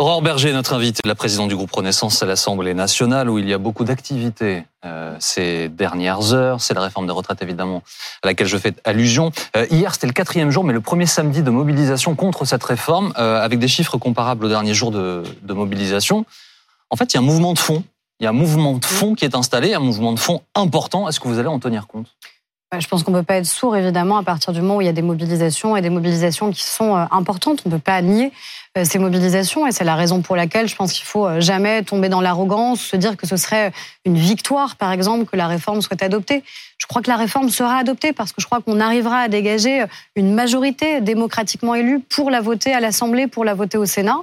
Aurore Berger, notre invitée, la présidente du groupe Renaissance à l'Assemblée nationale, où il y a beaucoup d'activités euh, ces dernières heures. C'est la réforme des retraites, évidemment, à laquelle je fais allusion. Euh, hier, c'était le quatrième jour, mais le premier samedi de mobilisation contre cette réforme, euh, avec des chiffres comparables au dernier jour de, de mobilisation. En fait, il y a un mouvement de fond. Il y a un mouvement de fond qui est installé, un mouvement de fond important. Est-ce que vous allez en tenir compte? Je pense qu'on ne peut pas être sourd, évidemment, à partir du moment où il y a des mobilisations et des mobilisations qui sont importantes. On ne peut pas nier ces mobilisations et c'est la raison pour laquelle je pense qu'il faut euh, jamais tomber dans l'arrogance, se dire que ce serait une victoire, par exemple, que la réforme soit adoptée. Je crois que la réforme sera adoptée parce que je crois qu'on arrivera à dégager une majorité démocratiquement élue pour la voter à l'Assemblée, pour la voter au Sénat.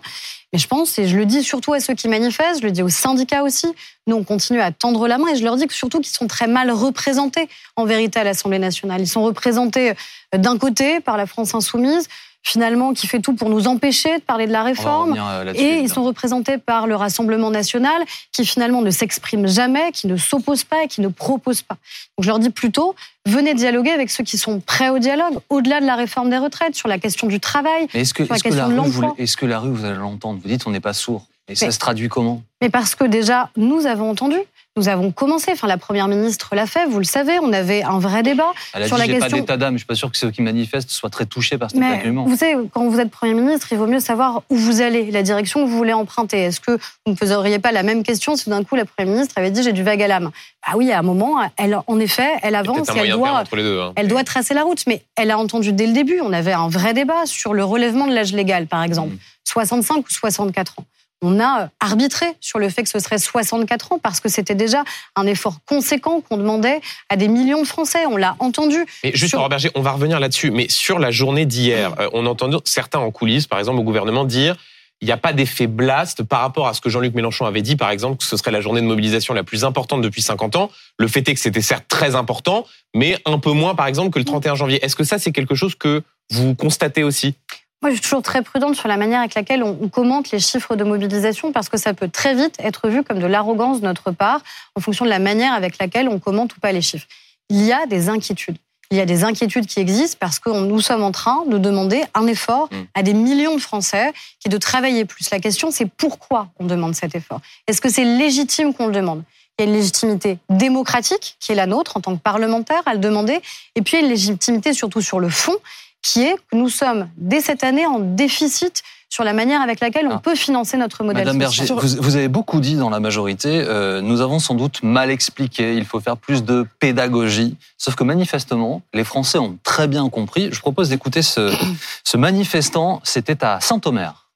Mais je pense, et je le dis surtout à ceux qui manifestent, je le dis aux syndicats aussi, nous on continue à tendre la main et je leur dis que surtout qu'ils sont très mal représentés en vérité à l'Assemblée nationale. Ils sont représentés euh, d'un côté par la France insoumise, finalement qui fait tout pour nous empêcher de parler de la réforme. Euh, et ils sont représentés par le Rassemblement national qui finalement ne s'exprime jamais, qui ne s'oppose pas et qui ne propose pas. Donc je leur dis plutôt, venez dialoguer avec ceux qui sont prêts au dialogue, au-delà de la réforme des retraites, sur la question du travail, est-ce que, sur la question de l'emploi. Est-ce que la rue, vous allez l'entendre? Vous dites on n'est pas sourd. Et ça se traduit comment? Mais parce que déjà, nous avons entendu. Nous avons commencé, enfin la première ministre l'a fait, vous le savez, on avait un vrai débat Elle a sur dit, la question. pas d'état d'âme, je suis pas sûr que ceux qui manifestent soient très touchés par cet argument. Vous savez, quand vous êtes premier ministre, il vaut mieux savoir où vous allez, la direction que vous voulez emprunter. Est-ce que vous ne poseriez pas la même question si d'un coup la première ministre avait dit j'ai du vague à l'âme? Ah oui, à un moment, elle, en effet, elle avance, et elle doit, hein. elle doit tracer la route. Mais elle a entendu dès le début, on avait un vrai débat sur le relèvement de l'âge légal, par exemple, 65 mmh. ou 64 ans on a arbitré sur le fait que ce serait 64 ans parce que c'était déjà un effort conséquent qu'on demandait à des millions de Français. On l'a entendu. Mais juste, sur... Berger, on va revenir là-dessus. Mais sur la journée d'hier, euh, on a entendu certains en coulisses, par exemple au gouvernement, dire il n'y a pas d'effet blast par rapport à ce que Jean-Luc Mélenchon avait dit, par exemple, que ce serait la journée de mobilisation la plus importante depuis 50 ans. Le fait est que c'était certes très important, mais un peu moins, par exemple, que le 31 janvier. Est-ce que ça, c'est quelque chose que vous constatez aussi? Moi, je suis toujours très prudente sur la manière avec laquelle on commente les chiffres de mobilisation parce que ça peut très vite être vu comme de l'arrogance de notre part en fonction de la manière avec laquelle on commente ou pas les chiffres. Il y a des inquiétudes. Il y a des inquiétudes qui existent parce que nous sommes en train de demander un effort mm. à des millions de Français qui est de travailler plus. La question, c'est pourquoi on demande cet effort? Est-ce que c'est légitime qu'on le demande? Il y a une légitimité démocratique qui est la nôtre en tant que parlementaire à le demander, et puis il y a une légitimité surtout sur le fond qui est que nous sommes dès cette année en déficit sur la manière avec laquelle on ah. peut financer notre modèle Madame Berger, vous, avez beaucoup dit dans la majorité, euh, nous avons sans doute mal expliqué, il faut faire plus de pédagogie. Sauf que manifestement, les Français ont très bien compris. Je propose d'écouter ce, ce manifestant, c'était à Saint-Omer.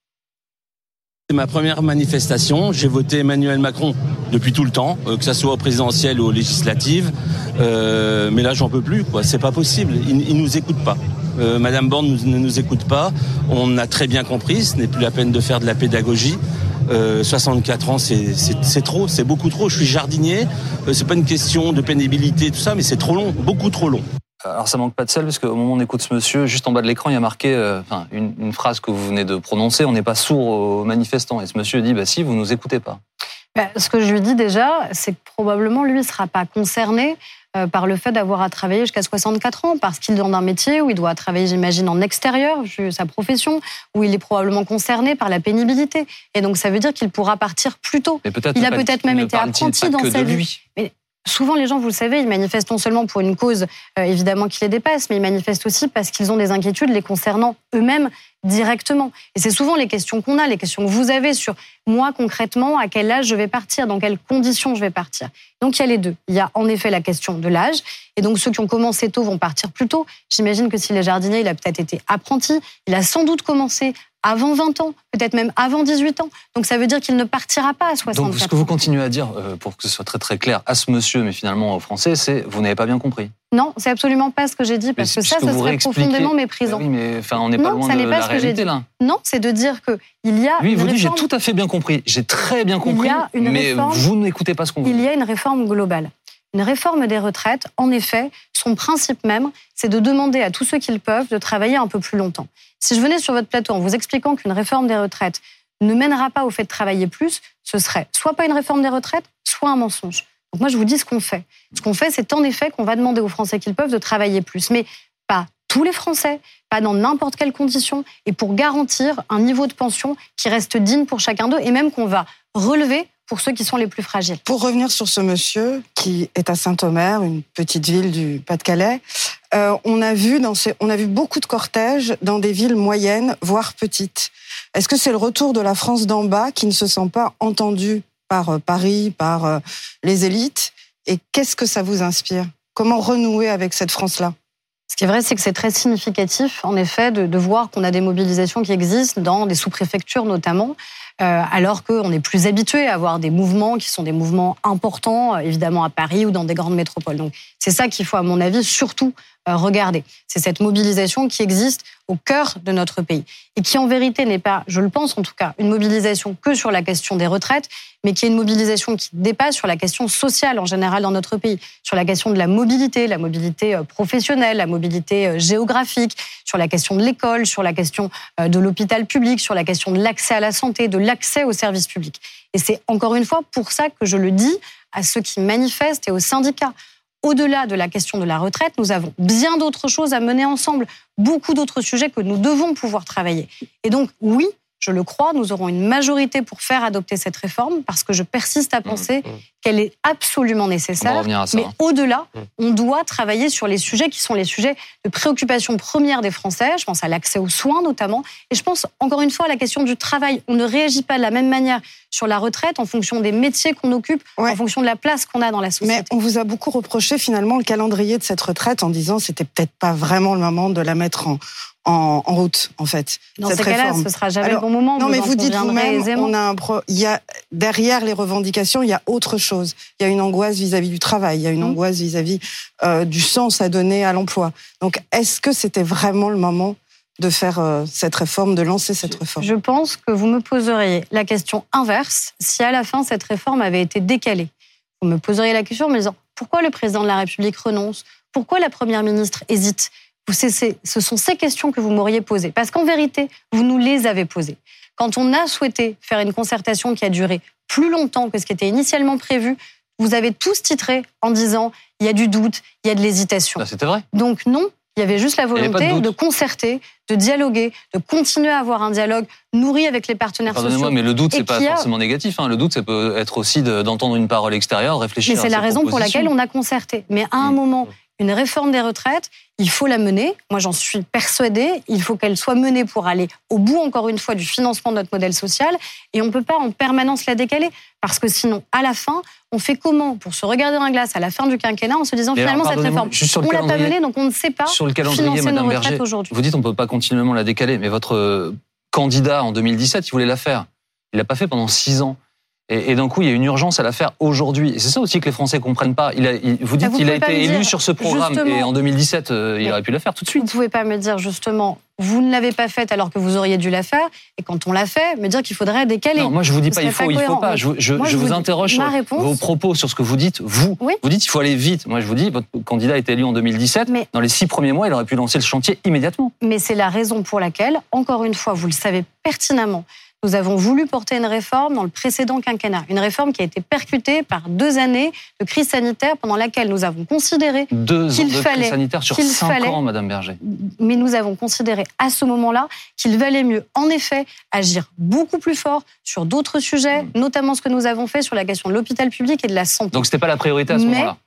C'est ma première manifestation. J'ai voté Emmanuel Macron depuis tout le temps, euh, que ce soit au présidentiel ou aux législatives. Euh, mais là, j'en peux plus. Quoi. C'est pas possible. Ils, ils nous écoutent pas. Euh, Madame Borne ne nous écoute pas. On a très bien compris. Ce n'est plus la peine de faire de la pédagogie. 64 ans, c'est trop, c'est beaucoup trop. Je suis jardinier. c'est pas une question de pénibilité, tout ça, mais c'est trop long, beaucoup trop long. Alors ça manque pas de sel parce qu'au moment où on écoute ce monsieur, juste en bas de l'écran, il y a marqué euh, une, une, phrase que vous venez de prononcer, on n'est pas sourd aux manifestants. Et ce monsieur dit, bah si, vous nous écoutez pas. Bah, ce que je lui dis déjà, c'est que probablement lui ne sera pas concerné euh, par le fait d'avoir à travailler jusqu'à 64 ans, parce qu'il est dans un métier où il doit travailler, j'imagine, en extérieur, sa profession, où il est probablement concerné par la pénibilité. Et donc ça veut dire qu'il pourra partir plus tôt. il a peut-être même été apprenti dans sa vie. Mais Souvent, les gens, vous le savez, ils manifestent non seulement pour une cause euh, évidemment qui les dépasse, mais ils manifestent aussi parce qu'ils ont des inquiétudes les concernant eux-mêmes directement. Et c'est souvent les questions qu'on a, les questions que vous avez sur moi concrètement, à quel âge je vais partir, dans quelles conditions je vais partir. Donc il y a les deux. Il y a en effet la question de l'âge, et donc ceux qui ont commencé tôt vont partir plus tôt. J'imagine que si les jardiniers, il a peut-être été apprenti, il a sans doute commencé avant 20 ans, peut-être même avant 18 ans. Donc ça veut dire qu'il ne partira pas à 64 ans. Donc ce que vous continuez à dire, euh, pour que ce soit très très clair, à ce monsieur, mais finalement aux Français, c'est vous n'avez pas bien compris. Non, c'est absolument pas ce que j'ai dit, parce que ça, ce serait profondément méprisant. oui, mais enfin, on n'est pas loin de la réalité là. Non, c'est de dire que il y a. Oui, vous dites j'ai tout à fait bien compris, j'ai très bien compris, mais vous n'écoutez pas ce qu'on dit. Il y a une réforme globale. Une réforme des retraites, en effet, son principe même, c'est de demander à tous ceux qui le peuvent de travailler un peu plus longtemps. Si je venais sur votre plateau en vous expliquant qu'une réforme des retraites ne mènera pas au fait de travailler plus, ce serait soit pas une réforme des retraites, soit un mensonge. Donc moi, je vous dis ce qu'on fait. Ce qu'on fait, c'est en effet qu'on va demander aux Français qu'ils peuvent de travailler plus, mais pas tous les Français, pas dans n'importe quelle condition, et pour garantir un niveau de pension qui reste digne pour chacun d'eux, et même qu'on va relever pour ceux qui sont les plus fragiles. Pour revenir sur ce monsieur qui est à Saint-Omer, une petite ville du Pas-de-Calais, euh, on a vu dans ces, on a vu beaucoup de cortèges dans des villes moyennes, voire petites. Est-ce que c'est le retour de la France d'en bas qui ne se sent pas entendu par euh, Paris, par euh, les élites? Et qu'est-ce que ça vous inspire? Comment renouer avec cette France-là? Ce qui est vrai, c'est que c'est très significatif, en effet, de, de voir qu'on a des mobilisations qui existent dans des sous-préfectures notamment, euh, alors qu'on est plus habitué à avoir des mouvements qui sont des mouvements importants, euh, évidemment à Paris ou dans des grandes métropoles. Donc c'est ça qu'il faut, à mon avis, surtout euh, regarder. C'est cette mobilisation qui existe au cœur de notre pays et qui en vérité n'est pas, je le pense en tout cas, une mobilisation que sur la question des retraites, mais qui est une mobilisation qui dépasse sur la question sociale en général dans notre pays, sur la question de la mobilité, la mobilité professionnelle, la mobilité géographique, sur la question de l'école, sur la question de l'hôpital public, sur la question de l'accès à la santé, de l'accès aux services publics. Et c'est encore une fois pour ça que je le dis à ceux qui manifestent et aux syndicats au-delà de la question de la retraite, nous avons bien d'autres choses à mener ensemble, beaucoup d'autres sujets que nous devons pouvoir travailler. Et donc, oui, je le crois, nous aurons une majorité pour faire adopter cette réforme parce que je persiste à mmh, penser mmh. qu'elle est absolument nécessaire. Mais hein. au-delà, mmh. on doit travailler sur les sujets qui sont les sujets de préoccupation première des Français. Je pense à l'accès aux soins notamment. Et je pense encore une fois à la question du travail. On ne réagit pas de la même manière sur la retraite en fonction des métiers qu'on occupe, en fonction de la place qu'on a dans la société. Mais on vous a beaucoup reproché finalement le calendrier de cette retraite en disant c'était peut-être pas vraiment le moment de la mettre en, en, en route, en fait. Dans ces cas-là, ce sera jamais le bon moment. Non, mais vous dites vous-même, on a un pro... il y a derrière les revendications, il y a autre chose. Il y a une angoisse vis-à-vis du travail, il y a une mmh. angoisse vis-à-vis euh, du sens à donner à l'emploi. Donc, est-ce que c'était vraiment le moment de faire euh, cette réforme, de lancer cette réforme? Je pense que vous me poseriez la question inverse si à la fin cette réforme avait été décalée. Vous me poseriez la question en me disant pourquoi le président de la République renonce? Pourquoi la première ministre hésite? Ce sont ces questions que vous m'auriez posées. Parce qu'en vérité, vous nous les avez posées. Quand on a souhaité faire une concertation qui a duré plus longtemps que ce qui était initialement prévu, vous avez tous titré en disant il y a du doute, il y a de l'hésitation. C'était vrai. Donc non, il y avait juste la volonté de, concerter, de dialoguer, de continuer à avoir un dialogue nourri avec les partenaires sociaux. Pardonnez-moi, mais le doute, c'est pas forcément négatif. Hein. Le doute, ça peut être aussi d'entendre une parole extérieure, réfléchir. Mais c'est la raison pour laquelle on a concerté. Mais à un moment, une réforme des retraites, il faut la mener. Moi, j'en suis persuadée. Il faut qu'elle soit menée pour aller au bout, encore une fois, du financement de notre modèle social. Et on ne peut pas en permanence la décaler. Parce que sinon, à la fin, on fait comment pour se regarder dans la glace à la fin du quinquennat en se disant finalement cette réforme, on l'a pas menée, donc on ne sait pas sur le calendrier, financer nos retraites aujourd'hui. Vous dites on ne peut pas continuellement la décaler, mais votre candidat en 2017, il voulait la faire. Il l'a pas fait pendant six ans. Et, et d'un coup, il y a une urgence à la faire aujourd'hui. Et c'est ça aussi que les Français comprennent pas. Il a, vous dites qu'il a été élu sur ce programme et en 2017, euh, il aurait pu la faire tout de suite. Vous pouvez pas me dire justement, vous ne l'avez pas faite alors que vous auriez dû la faire. Et quand on l'a fait, me dire qu'il faudrait décaler. Non, moi je vous dis pas il faut, il faut pas. Je, je, je vous, interroge sur vos propos, sur ce que vous dites. Vous, vous dites il faut aller vite. Moi je vous dis, votre candidat a été élu en 2017. Mais dans les six premiers mois, il aurait pu lancer le chantier immédiatement. Mais c'est la raison pour laquelle, encore une fois, vous le savez pertinemment, nous avons voulu porter une réforme dans le précédent quinquennat, une réforme qui a été percutée par deux années de crise sanitaire pendant laquelle nous avons considéré qu'il fallait crise sanitaire sur cinq fallait, ans, Madame Berger. Mais nous avons considéré à ce moment-là qu'il valait mieux, en effet, agir beaucoup plus fort sur d'autres sujets, hmm. notamment ce que nous avons fait sur la question de l'hôpital public et de la santé. Donc c'était pas la priorité à ce moment-là.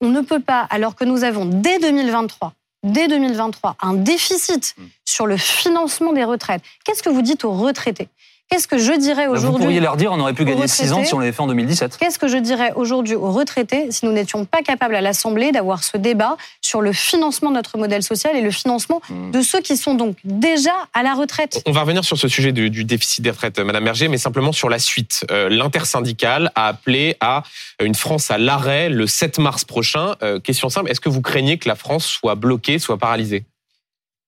On ne peut pas, alors que nous avons dès 2023 dès 2023 un déficit hmm. sur le financement des retraites. Qu'est-ce que vous dites aux retraités? Qu'est-ce que je dirais aujourd'hui Vous pourriez leur dire, on aurait pu gagner 6 ans si on l'avait fait en 2017. Qu'est-ce que je dirais aujourd'hui aux retraités si nous n'étions pas capables à l'Assemblée d'avoir ce débat sur le financement de notre modèle social et le financement hmm. de ceux qui sont donc déjà à la retraite On va revenir sur ce sujet du, déficit des retraites, Madame Berger, mais simplement sur la suite. Euh, L'intersyndicale a appelé à une France à l'arrêt le 7 mars prochain. Euh, question simple, est-ce que vous craignez que la France soit bloquée, soit paralysée?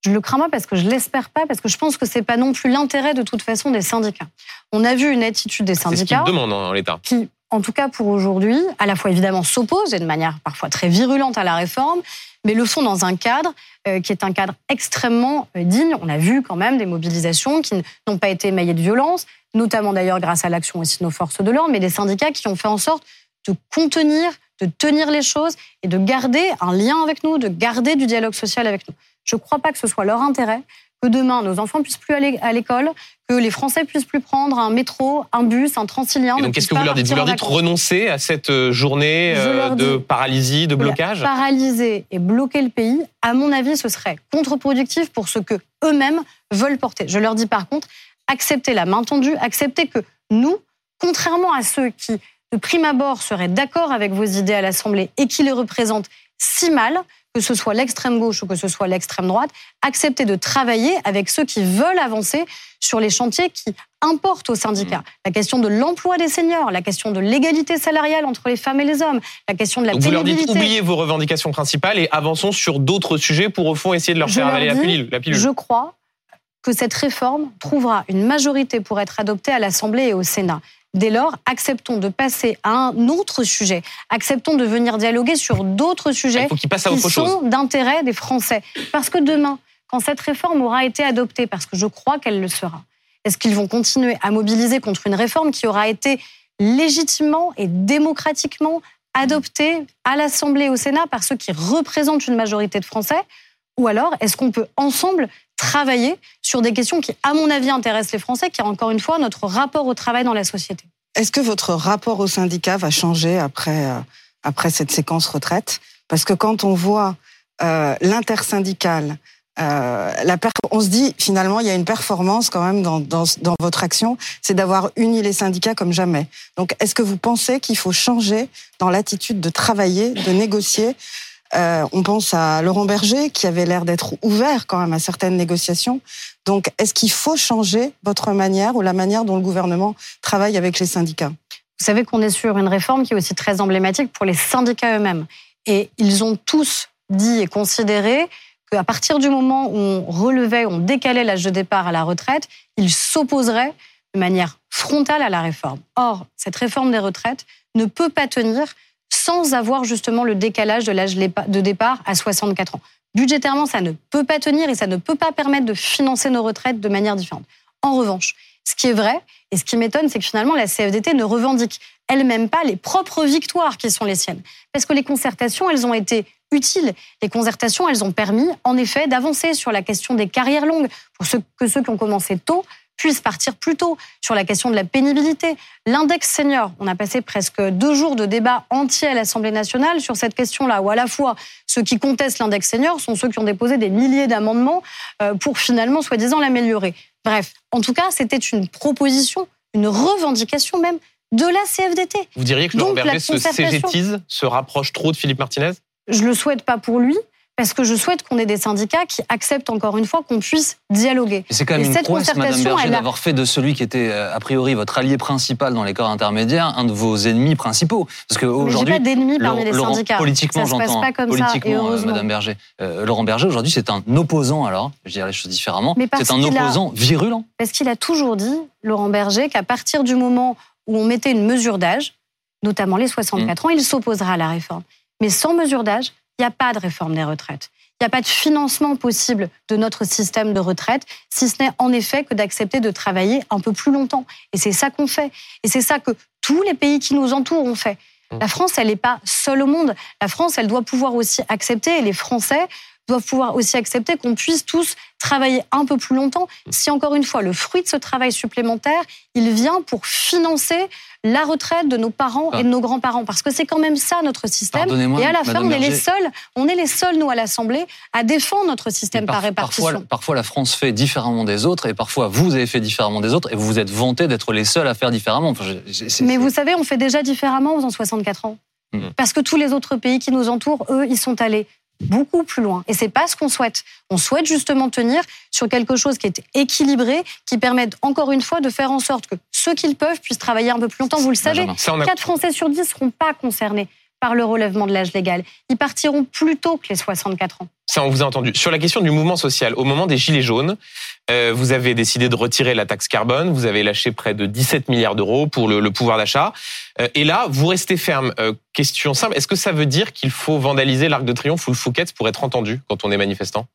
Je le crains pas parce que je l'espère pas, parce que je pense que c'est pas non plus l'intérêt de toute façon des syndicats. On a vu une attitude des syndicats. C'est ce demandent en l'État. Qui, en tout cas pour aujourd'hui, à la fois évidemment s'opposent et de manière parfois très virulente à la réforme, mais le font dans un cadre euh, qui est un cadre extrêmement euh, digne. On a vu quand même des mobilisations qui n'ont pas été émaillées de violence, notamment d'ailleurs grâce à l'action aussi de nos forces de l'ordre, mais des syndicats qui ont fait en sorte de contenir, de tenir les choses et de garder un lien avec nous, de garder du dialogue social avec nous. Je ne crois pas que ce soit leur intérêt que demain nos enfants puissent plus aller à l'école, que les Français puissent plus prendre un métro, un bus, un transilien. Et donc qu'est-ce que vous leur dites? Vous leur dites renoncer à cette euh, journée euh, de paralysie, de blocage? Paralyser et bloquer le pays, à mon avis, ce serait contre-productif pour ce que eux-mêmes veulent porter. Je leur dis par contre, acceptez la main tendue, acceptez que nous, contrairement à ceux qui, de prime abord, seraient d'accord avec vos idées à l'Assemblée et qui les représentent si mal, que ce soit l'extrême gauche ou que ce soit l'extrême droite, accepter de travailler avec ceux qui veulent avancer sur les chantiers qui importent aux syndicats. Mmh. La question de l'emploi des seniors, la question de l'égalité salariale entre les femmes et les hommes, la question de la Donc Vous leur dites oubliez vos revendications principales et avançons sur d'autres sujets pour au fond essayer de leur faire avaler la pilule. Je crois que cette réforme trouvera une majorité pour être adoptée à l'Assemblée et au Sénat. Dès lors, acceptons de passer à un autre sujet. Acceptons de venir dialoguer sur d'autres sujets qui sont d'intérêt des Français. Parce que demain, quand cette réforme aura été adoptée, parce que je crois qu'elle le sera, est-ce qu'ils vont continuer à mobiliser contre une réforme qui aura été légitimement et démocratiquement adoptée à l'Assemblée et au Sénat par ceux qui représentent une majorité de Français? Ou alors, est-ce qu'on peut ensemble travailler sur des questions qui, à mon avis, intéressent les Français, qui est encore une fois notre rapport au travail dans la société. Est-ce que votre rapport au syndicat va changer après, euh, après cette séquence retraite? Parce que quand on voit euh, l'intersyndicale, euh, la on se dit finalement il y a une performance quand même dans, dans, dans votre action, c'est d'avoir uni les syndicats comme jamais. Donc est-ce que vous pensez qu'il faut changer dans l'attitude de travailler, de négocier euh, on pense à Laurent Berger qui avait l'air d'être ouvert quand même à certaines négociations. Donc, est-ce qu'il faut changer votre manière ou la manière dont le gouvernement travaille avec les syndicats? Vous savez qu'on est sur une réforme qui est aussi très emblématique pour les syndicats eux-mêmes. Et ils ont tous dit et considéré qu'à partir du moment où on relevait, on décalait l'âge de départ à la retraite, ils s'opposeraient de manière frontale à la réforme. Or, cette réforme des retraites ne peut pas tenir sans avoir justement le décalage de l'âge de départ à 64 ans. Budgétairement, ça ne peut pas tenir et ça ne peut pas permettre de financer nos retraites de manière différente. En revanche, ce qui est vrai et ce qui m'étonne, c'est que finalement la CFDT ne revendique elle-même pas les propres victoires qui sont les siennes. Parce que les concertations, elles ont été utiles. Les concertations, elles ont permis, en effet, d'avancer sur la question des carrières longues. Pour ceux, que ceux qui ont commencé tôt puissent partir plus tôt sur la question de la pénibilité. L'index senior, on a passé presque deux jours de débat entier à l'Assemblée nationale sur cette question-là, où à la fois ceux qui contestent l'index senior sont ceux qui ont déposé des milliers d'amendements euh, pour finalement, soi-disant, l'améliorer. Bref, en tout cas, c'était une proposition, une revendication même de la CFDT. Vous diriez que Laurent Berger se cégétise, se rapproche trop de Philippe Martinez? Je le souhaite pas pour lui parce que je souhaite qu'on ait des syndicats qui acceptent encore une fois qu'on puisse dialoguer. C'est quand même une prouesse, Madame Berger, d'avoir fait de celui qui était euh, a priori votre allié principal dans les corps intermédiaires un de vos ennemis principaux. Parce qu'aujourd'hui, pas d'ennemis parmi les syndicats. Politiquement, j'entends. Politiquement, ça, Madame Berger. Euh, Laurent Berger, aujourd'hui, c'est un opposant. Alors, je dirais les choses différemment. C'est un opposant virulent. Parce qu'il a toujours dit, Laurent Berger, qu'à partir du moment où on mettait une mesure d'âge, notamment les 64 mmh. ans, il s'opposera à la réforme. Mais sans mesure d'âge, il n'y a pas de réforme des retraites. Il n'y a pas de financement possible de notre système de retraite, si ce n'est en effet que d'accepter de travailler un peu plus longtemps. Et c'est ça qu'on fait. Et c'est ça que tous les pays qui nous entourent ont fait. Mmh. La France, elle n'est pas seule au monde. La France, elle doit pouvoir aussi accepter, et les Français doivent pouvoir aussi accepter qu'on puisse tous travailler un peu plus longtemps. Si encore une fois, le fruit de ce travail supplémentaire, il vient pour financer la retraite de nos parents et de nos grands-parents, parce que c'est quand même ça notre système. Et à la fin, on est les seuls, on est les seuls nous à l'Assemblée à défendre notre système par, répartition. Parfois, parfois, la France fait différemment des autres, et parfois vous avez fait différemment des autres, et vous vous êtes vanté d'être les seuls à faire différemment. Mais vous savez, on fait déjà différemment en faisant 64 ans. Mmh. Parce que tous les autres pays qui nous entourent, eux, ils sont allés beaucoup plus loin. Et c'est pas ce qu'on souhaite. On souhaite justement tenir sur quelque chose qui est équilibré, qui permette encore une fois de faire en sorte que ceux qui le peuvent puissent travailler un peu plus longtemps. Vous le savez, 4 Français sur 10 ne seront pas concernés par le relèvement de l'âge légal. Ils partiront plus tôt que les 64 ans. Ça, on vous a entendu. Sur la question du mouvement social, au moment des Gilets jaunes, euh, vous avez décidé de retirer la taxe carbone, vous avez lâché près de 17 milliards d'euros pour le, pouvoir d'achat. Euh, et là, vous restez ferme. Euh, question simple, est-ce que ça veut dire qu'il faut vandaliser l'Arc de Triomphe ou le Fouquet's pour être entendu quand on est manifestant?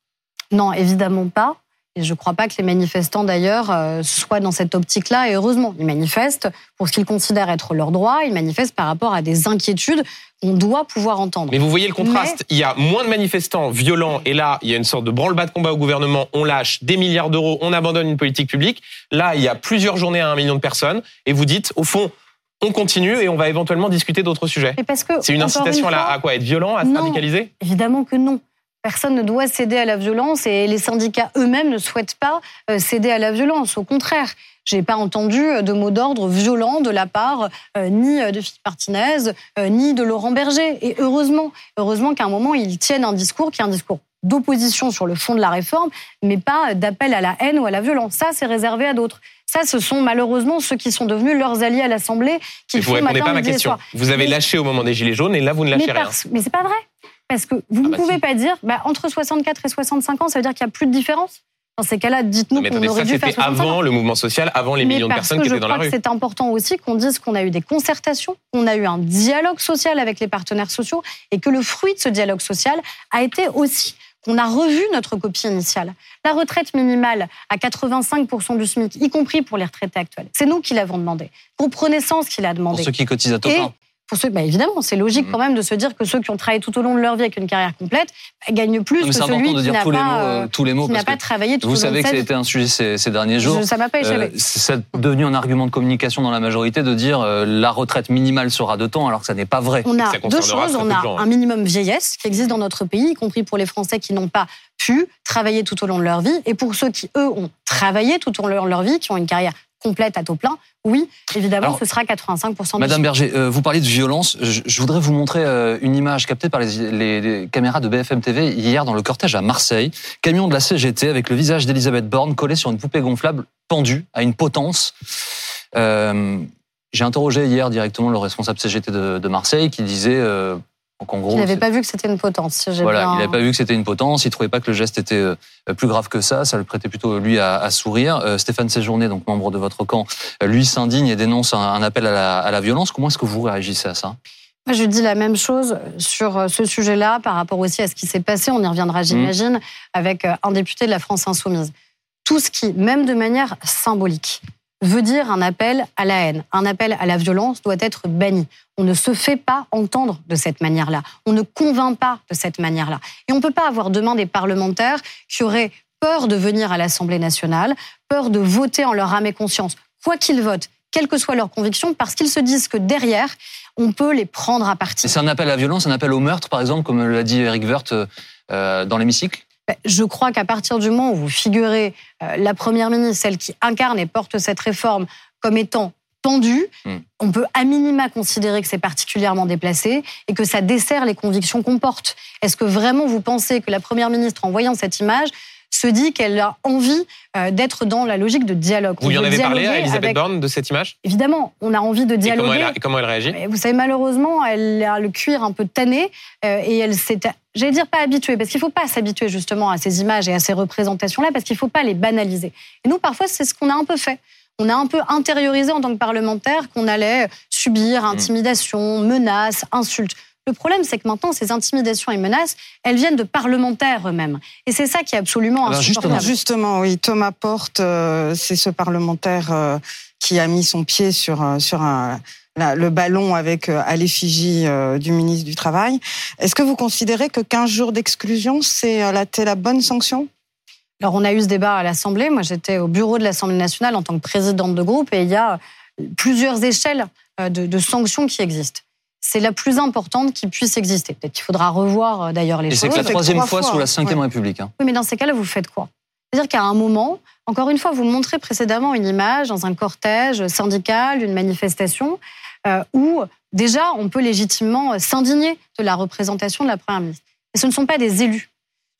Non, évidemment pas. Et je ne crois pas que les manifestants, d'ailleurs, euh, soient dans cette optique-là. Et heureusement, ils manifestent pour ce qu'ils considèrent être leurs droits. Ils manifestent par rapport à des inquiétudes qu'on doit pouvoir entendre. Mais vous voyez le contraste. Il y a moins de manifestants violents. Et là, il y a une sorte de branle-bas de combat au gouvernement. On lâche des milliards d'euros. On abandonne une politique publique. Là, il y a plusieurs journées à un million de personnes. Et vous dites, au fond, on continue et on va éventuellement discuter d'autres sujets. C'est une incitation à quoi Être violent, à se radicaliser? Évidemment que non. Personne ne doit céder à la violence et les syndicats eux-mêmes ne souhaitent pas euh, céder à la violence. Au contraire, j'ai pas entendu euh, de mots d'ordre violents de la part euh, ni de Philippe Martinez ni de Laurent Berger. Et heureusement, heureusement qu'à un moment ils tiennent un discours qui est un discours d'opposition sur le fond de la réforme, mais pas d'appel à la haine ou à la violence. Ça, c'est réservé à d'autres. Ça, ce sont malheureusement ceux qui sont devenus leurs alliés à l'Assemblée. Qui vous répondez pas à ma question. Vous avez lâché au moment des Gilets jaunes et là, vous ne lâchez mais rien. Mais c'est pas vrai. Parce que vous ah ne bah pouvez pas dire, bah, entre 64 et 65 ans, ça veut dire qu'il n'y a plus de différence? Dans ces cas-là, dites-nous qu'on aurait dû faire avant le mouvement social, avant les millions de personnes qui étaient dans la rue. C'est important aussi qu'on dise qu'on a eu des concertations, qu'on a eu un dialogue social avec les partenaires sociaux et que le fruit de ce dialogue social a été aussi qu'on a revu notre copie initiale. La retraite minimale à 85% du SMIC, y compris pour les retraités actuels. C'est nous qui l'avons demandé. Comprenez ce qu'il a demandé. Pour ceux qui cotisent à taux plein pour ceux, bah évidemment, c'est logique mm. quand même de se dire que ceux qui ont travaillé tout au long de leur vie avec une carrière complète bah, gagnent plus que celui qui n'a pas, euh, tous les mots, qui pas travaillé tout Vous au long savez que ça a été un sujet ces, derniers jours. ça m'a pas échappé. Euh, c'est devenu un argument de communication dans la majorité de dire euh, la retraite minimale sera de temps, alors que ça n'est pas vrai. On a deux choses. On a un hein. minimum vieillesse qui existe dans notre pays, y compris pour les Français qui n'ont pas pu travailler tout au long de leur vie, et pour ceux qui, eux, ont travaillé tout au long de leur vie, qui ont une carrière complète à taux plein, oui, évidemment, ce sera 85%. Madame Berger, euh, vous parlez de violence. Je, voudrais vous montrer euh, une image captée par les, caméras de BFM TV hier dans le cortège à Marseille. Camion de la CGT avec le visage d'Elisabeth Borne collé sur une poupée gonflable pendue à une potence. Euh, j'ai interrogé hier directement le responsable CGT de, Marseille qui disait il n'avait pas vu que c'était une potence. voilà, il n'avait pas vu que c'était une potence. Il trouvait pas que le geste était euh, plus grave que ça. Ça le prêtait plutôt lui à, sourire. Euh, Stéphane Séjourné, donc membre de votre camp, euh, lui s'indigne et dénonce un, appel à la, violence. Comment est-ce que vous réagissez à ça? Moi, je dis la même chose sur ce sujet-là par rapport aussi à ce qui s'est passé. On y reviendra, mmh. j'imagine, avec un député de la France insoumise. Tout ce qui, même de manière symbolique, veut dire un appel à la haine, un appel à la violence doit être banni. On ne se fait pas entendre de cette manière-là. On ne convainc pas de cette manière-là. Et on ne peut pas avoir demain des parlementaires qui auraient peur de venir à l'Assemblée nationale, peur de voter en leur âme et conscience, quoi qu'ils votent, quelle que soit leur conviction, parce qu'ils se disent que derrière, on peut les prendre à partie. C'est un appel à la violence, un appel au meurtre, par exemple, comme l'a dit Eric Woerth euh, dans l'hémicycle? Je crois qu'à partir du moment où vous figurez euh, la première ministre, celle qui incarne et porte cette réforme comme étant tendue, hmm. on peut à minima considérer que c'est particulièrement déplacé et que ça dessert les convictions qu'on porte. Est-ce que vraiment vous pensez que la première ministre, en voyant cette image, se dit qu'elle a envie euh, d'être dans la logique de dialogue. Vous lui en avez parlé à Elisabeth Borne de cette image? Évidemment, on a envie de dialoguer. Et comment elle, réagit? Vous savez, malheureusement, elle a le cuir un peu tanné euh, et elle s'est, j'allais dire pas habituée, parce qu'il ne faut pas s'habituer justement à ces images et à ces représentations-là, parce qu'il ne faut pas les banaliser. Et nous, parfois, c'est ce qu'on a un peu fait on a un peu intériorisé en tant que parlementaire qu'on allait subir mmh. intimidation, menaces, insultes. Le problème, c'est que maintenant, ces intimidations et menaces, elles viennent de parlementaires eux-mêmes. Et c'est ça qui est absolument insupportable. Justement, oui, Thomas Porte, euh, c'est ce parlementaire euh, qui a mis son pied sur, euh, sur le ballon avec à l'effigie du ministre du Travail. Est-ce que vous considérez que 15 jours d'exclusion, c'est la, la bonne sanction? Alors, on a eu ce débat à l'Assemblée. Moi, j'étais au bureau de l'Assemblée nationale en tant que présidente de groupe et il y a plusieurs échelles de sanctions qui existent c'est la plus importante qui puisse exister. Peut-être qu'il faudra revoir euh, d'ailleurs les choses. Et c'est la troisième fois, sous la Ve République. Hein. Oui, mais dans ces cas-là, vous faites quoi? C'est-à-dire qu'à un moment, encore une fois, vous montrez précédemment une image dans un cortège syndical, une manifestation, euh, où déjà on peut légitimement s'indigner de la représentation de la Première ministre. Et ce ne sont pas des élus.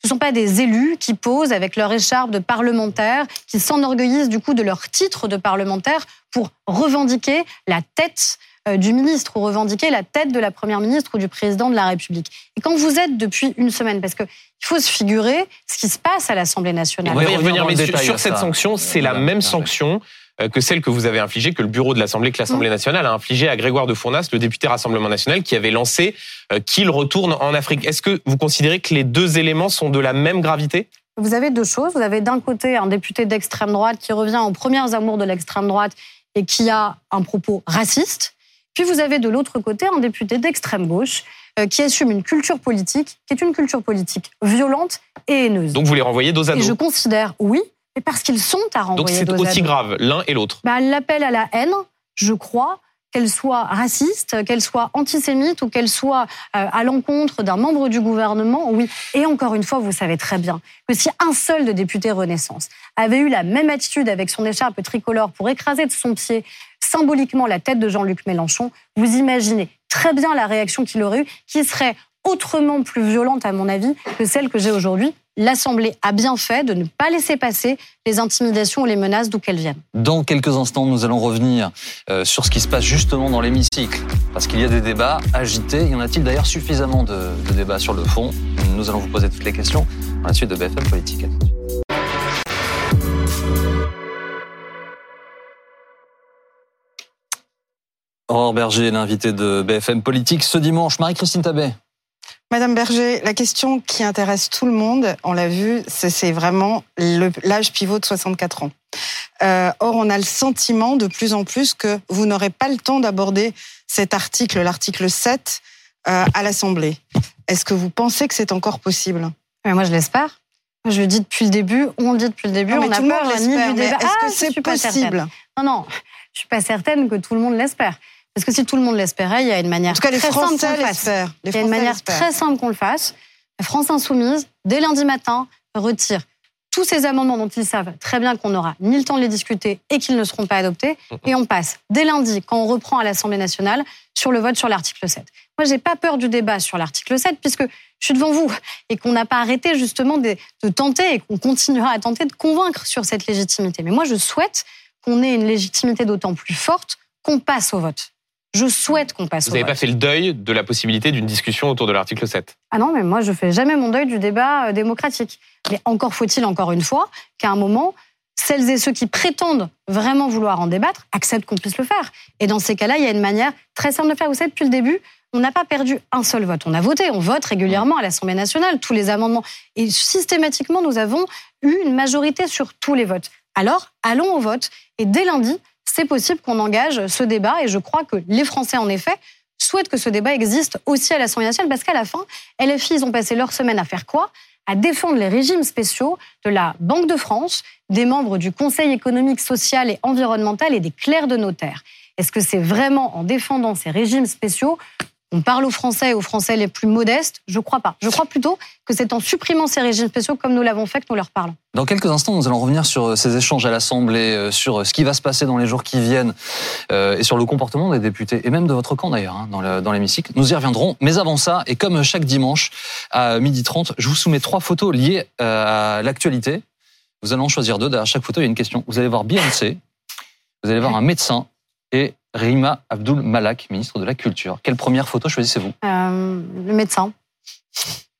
Ce ne sont pas des élus qui posent avec leur écharpe de parlementaires, qui s'enorgueillissent du coup de leur titre de parlementaire pour revendiquer la tête euh, du ministre ou revendiquer la tête de la première ministre ou du président de la République. Et quand vous êtes depuis une semaine, parce qu'il faut se figurer ce qui se passe à l'Assemblée nationale. On va y revenir, mais sur, cette sanction, c'est la même sanction euh, que celle que vous avez infligée, que le bureau de l'Assemblée, que l'Assemblée mmh. nationale a infligée à Grégoire de Fournas, le député Rassemblement national, qui avait lancé euh, qu'il retourne en Afrique. Est-ce que vous considérez que les deux éléments sont de la même gravité? Vous avez deux choses. Vous avez d'un côté un député d'extrême droite qui revient aux premières amours de l'extrême droite et qui a un propos raciste. Puis vous avez de l'autre côté un député d'extrême gauche euh, qui assume une culture politique qui est une culture politique violente et haineuse. Donc vous les renvoyez dos à et dos. je considère, oui, mais parce qu'ils sont à Donc renvoyer c'est dos à aussi grave, l'un et l'autre. Bah, L'appel à la haine, je crois, qu'elle soit raciste, qu'elle soit antisémite ou qu'elle soit euh, à l'encontre d'un membre du gouvernement, oui. Et encore une fois, vous savez très bien que si un seul de députés Renaissance avait eu la même attitude avec son écharpe tricolore pour écraser de son pied symboliquement la tête de Jean-Luc Mélenchon, vous imaginez très bien la réaction qu'il aurait eue, qui serait autrement plus violente, à mon avis, que celle que j'ai aujourd'hui. L'Assemblée a bien fait de ne pas laisser passer les intimidations ou les menaces d'où qu'elles viennent. Dans quelques instants, nous allons revenir euh, sur ce qui se passe justement dans l'hémicycle. Parce qu'il y a des débats agités. Y en a-t-il d'ailleurs suffisamment de, débats sur le fond? Nous allons vous poser toutes les questions dans la suite de BFM Politique. À. Aurore Berger, l'invité de BFM Politique ce dimanche. Marie-Christine Tabet. Madame Berger, la question qui intéresse tout le monde, on l'a vu, c'est vraiment l'âge pivot de 64 ans. Euh, or, on a le sentiment de plus en plus que vous n'aurez pas le temps d'aborder cet article, l'article 7, euh, à l'Assemblée. Est-ce que vous pensez que c'est encore possible? Mais moi, je l'espère. Je le dis depuis le début, on le dit depuis le début, Non, on a tout le peur monde ni du débat. Est-ce Ah, que c'est pas possible? Non, non, je suis pas certaine que tout le monde l'espère. Parce que si tout le monde l'espérait, il y a une manière En tout cas, les très simple qu'on le fasse. Les Il y a une manière très simple qu'on le fasse. La France insoumise, dès lundi matin, retire tous ces amendements dont ils savent très bien qu'on n'aura ni le temps de les discuter et qu'ils ne seront pas adoptés. Et on passe dès lundi, quand on reprend à l'Assemblée nationale, sur le vote sur l'article 7. Moi, j'ai pas peur du débat sur l'article 7, puisque je suis devant vous et qu'on n'a pas arrêté justement de, de tenter et qu'on continuera à tenter de convaincre sur cette légitimité. Mais moi, je souhaite qu'on ait une légitimité d'autant plus forte qu'on passe au vote. Je souhaite qu'on passe Vous n'avez pas fait le deuil de la possibilité d'une discussion autour de l'article 7. Ah non, mais moi, je fais jamais mon deuil du débat euh, démocratique. Mais encore faut-il, encore une fois, qu'à un moment, celles et ceux qui prétendent vraiment vouloir en débattre acceptent qu'on puisse le faire. Et dans ces cas-là, il y a une manière très simple de le faire. Vous savez, depuis le début, on n'a pas perdu un seul vote. On a voté, on vote régulièrement à l'Assemblée nationale, tous les amendements. Et systématiquement, nous avons eu une majorité sur tous les votes. Alors, allons au vote. Et dès lundi, c'est possible qu'on engage ce débat. Et je crois que les Français, en effet, souhaitent que ce débat existe aussi à l'Assemblée nationale, parce qu'à la fin, LFI, ils ont passé leur semaine à faire quoi? À défendre les régimes spéciaux de la Banque de France, des membres du Conseil économique, social et environnemental et des clercs de notaire. Est-ce que c'est vraiment en défendant ces régimes spéciaux qu'on parle aux Français et aux Français les plus modestes Je crois pas. Je crois plutôt que c'est en supprimant ces régimes spéciaux, comme nous l'avons fait, que nous leur parlons. Dans quelques instants, nous allons revenir sur euh, ces échanges à l'Assemblée, euh, sur euh, ce qui va se passer dans les jours qui viennent et sur le comportement des députés, et même de votre camp d'ailleurs, hein, dans le- dans l'hémicycle. Nous y reviendrons. Mais avant ça, et comme chaque dimanche à 12h30, je vous soumets trois photos liées à l'actualité. Vous allez en choisir deux. Derrière chaque photo, il y a une question. Vous allez voir Beyoncé, vous allez voir un médecin et Rima Abdul Malak, ministre de la Culture. Quelle première photo choisissez-vous? Euh, le médecin.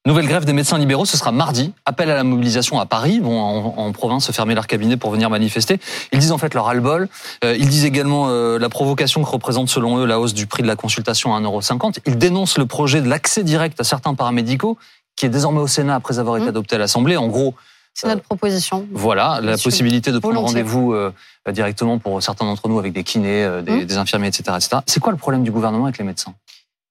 Nouvelle grève des médecins libéraux, ce sera mardi. Appel à la mobilisation à Paris. Bon, en, en province, fermer leur cabinet pour venir manifester. Ils disent en fait leur ras-le-bol. Euh, ils disent également euh, la provocation que représente selon eux la hausse du prix de la consultation à 1,50€. Ils dénoncent le projet de l'accès direct à certains paramédicaux, qui est désormais au Sénat après avoir été Mmh. adopté à l'Assemblée. En gros, C'est notre proposition. voilà, la possibilité de prendre rendez-vous euh, directement pour certains d'entre nous avec des kinés, euh, des, Mmh. des infirmiers, etc., etc. C'est quoi le problème du gouvernement avec les médecins?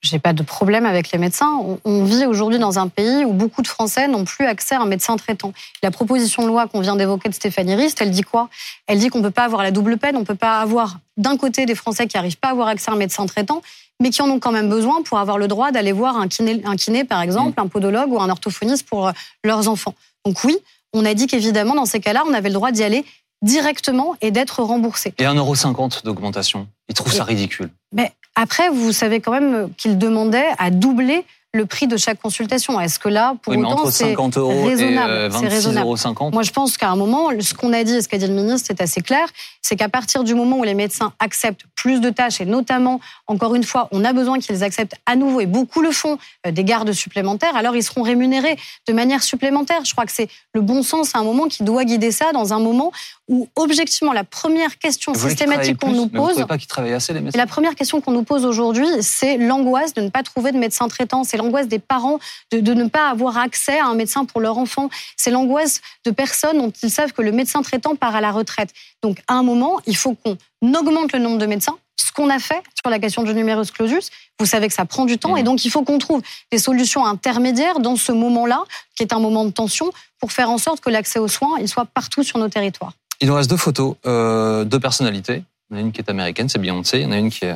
J'ai pas de problème avec les médecins. On, vit aujourd'hui dans un pays où beaucoup de Français n'ont plus accès à un médecin traitant. La proposition de loi qu'on vient d'évoquer de Stéphanie Rist, elle dit quoi? Elle dit qu'on peut pas avoir la double peine. On peut pas avoir d'un côté des Français qui arrivent pas à avoir accès à un médecin traitant, mais qui en ont quand même besoin pour avoir le droit d'aller voir un kiné, un kiné par exemple, un podologue ou un orthophoniste pour euh, leurs enfants. Donc oui, on a dit qu'évidemment dans ces cas-là, on avait le droit d'y aller directement et d'être remboursé. Et 1,50€ d'augmentation. Ils trouvent ça ridicule. Mais après, vous savez quand même qu'il demandait à doubler le prix de chaque consultation. Est-ce que là, pour oui, mais autant, entre c'est 50 euros et raisonnable, euh, c'est raisonnable. 26,50 Moi, je pense qu'à un moment, ce qu'on a dit ce qu'a dit le ministre, c'est assez clair. C'est qu'à partir du moment où les médecins acceptent plus de tâches, et notamment, encore une fois, on a besoin qu'ils acceptent à nouveau, et beaucoup le font, euh, des gardes supplémentaires, alors ils seront rémunérés de manière supplémentaire. Je crois que c'est le bon sens à un moment qui doit guider ça dans un moment où, objectivement, la première question Vous systématique qu'on nous vous pose, trouvez pas qu'ils travaillent assez, les et médecins la première question qu'on nous pose aujourd'hui, c'est l'angoisse de ne pas trouver de médecin traitant. C'est l'angoisse des parents de, de, ne pas avoir accès à un médecin pour leur enfant. C'est l'angoisse de personnes dont ils savent que le médecin traitant part à la retraite. Donc, à un moment, il faut qu'on augmente le nombre de médecins. Ce qu'on a fait sur la question du numerus clausus, vous savez que ça prend du temps, et mmh. donc il faut qu'on trouve des solutions intermédiaires dans ce moment-là, qui est un moment de tension, pour faire en sorte que l'accès aux soins il soit partout sur nos territoires. Il nous reste deux photos, euh, deux personnalités. Il y en a une qui est américaine, c'est Beyoncé. Il y en a une qui est